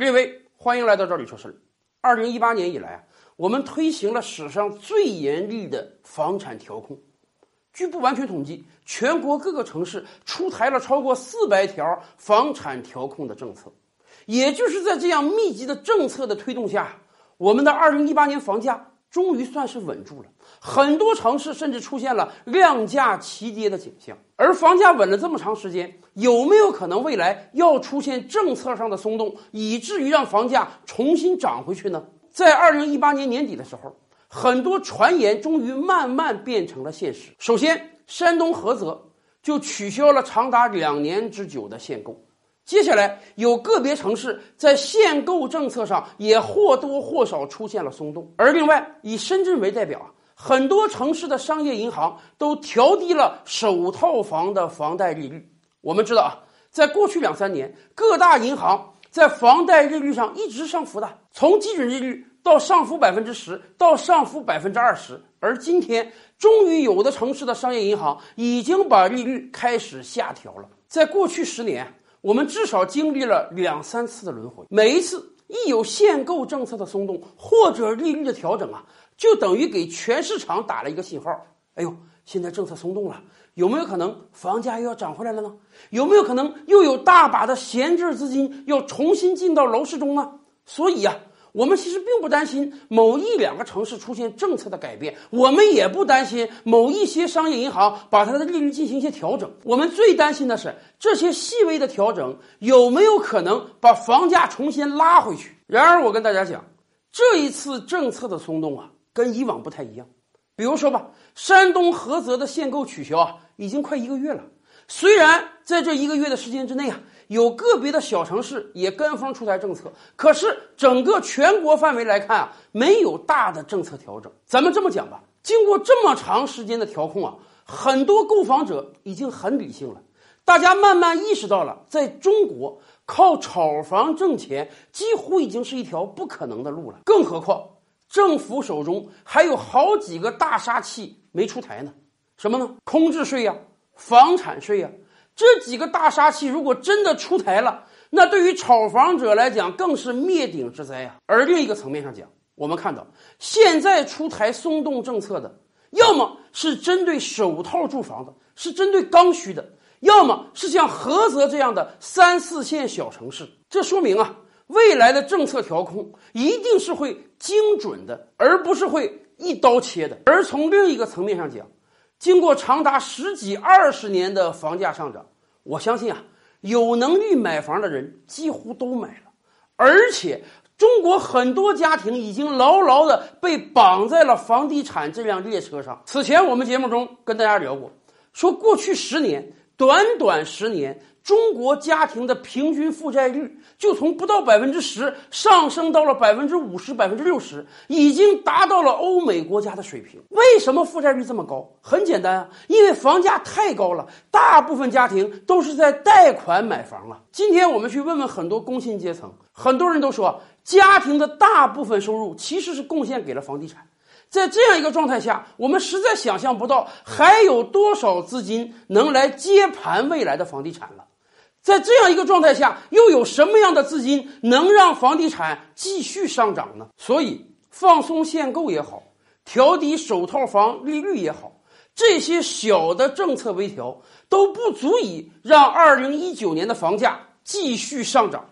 各位，欢迎来到这里说事儿。二零一八年以来啊，我们推行了史上最严厉的房产调控。据不完全统计，全国各个城市出台了超过四百条房产调控的政策。也就是在这样密集的政策的推动下，我们的二零一八年房价终于算是稳住了。很多城市甚至出现了量价齐跌的景象。而房价稳了这么长时间，有没有可能未来要出现政策上的松动，以至于让房价重新涨回去呢？在二零一八年年底的时候，很多传言终于慢慢变成了现实。首先，山东菏泽就取消了长达两年之久的限购，接下来有个别城市在限购政策上也或多或少出现了松动。而另外，以深圳为代表啊。很多城市的商业银行都调低了首套房的房贷利率。我们知道啊，在过去两三年，各大银行在房贷利率上一直上浮的，从基准利率到上浮百分之十，到上浮百分之二十。而今天，终于有的城市的商业银行已经把利率开始下调了。在过去十年，我们至少经历了两三次的轮回，每一次一有限购政策的松动或者利率的调整啊。就等于给全市场打了一个信号，哎呦，现在政策松动了，有没有可能房价又要涨回来了呢？有没有可能又有大把的闲置资金要重新进到楼市中呢？所以呀，我们其实并不担心某一两个城市出现政策的改变，我们也不担心某一些商业银行把它的利率进行一些调整。我们最担心的是这些细微的调整有没有可能把房价重新拉回去。然而，我跟大家讲，这一次政策的松动啊。跟以往不太一样，比如说吧，山东菏泽的限购取消啊，已经快一个月了。虽然在这一个月的时间之内啊，有个别的小城市也跟风出台政策，可是整个全国范围来看啊，没有大的政策调整。咱们这么讲吧，经过这么长时间的调控啊，很多购房者已经很理性了，大家慢慢意识到了，在中国靠炒房挣钱几乎已经是一条不可能的路了，更何况。政府手中还有好几个大杀器没出台呢，什么呢？空置税呀，房产税呀，这几个大杀器如果真的出台了，那对于炒房者来讲更是灭顶之灾啊。而另一个层面上讲，我们看到现在出台松动政策的，要么是针对首套住房的，是针对刚需的，要么是像菏泽这样的三四线小城市。这说明啊。未来的政策调控一定是会精准的，而不是会一刀切的。而从另一个层面上讲，经过长达十几二十年的房价上涨，我相信啊，有能力买房的人几乎都买了，而且中国很多家庭已经牢牢的被绑在了房地产这辆列车上。此前我们节目中跟大家聊过，说过去十年，短短十年。中国家庭的平均负债率就从不到百分之十上升到了百分之五十、百分之六十，已经达到了欧美国家的水平。为什么负债率这么高？很简单啊，因为房价太高了，大部分家庭都是在贷款买房啊。今天我们去问问很多工薪阶层，很多人都说，家庭的大部分收入其实是贡献给了房地产。在这样一个状态下，我们实在想象不到还有多少资金能来接盘未来的房地产了。在这样一个状态下，又有什么样的资金能让房地产继续上涨呢？所以，放松限购也好，调低首套房利率也好，这些小的政策微调都不足以让二零一九年的房价继续上涨。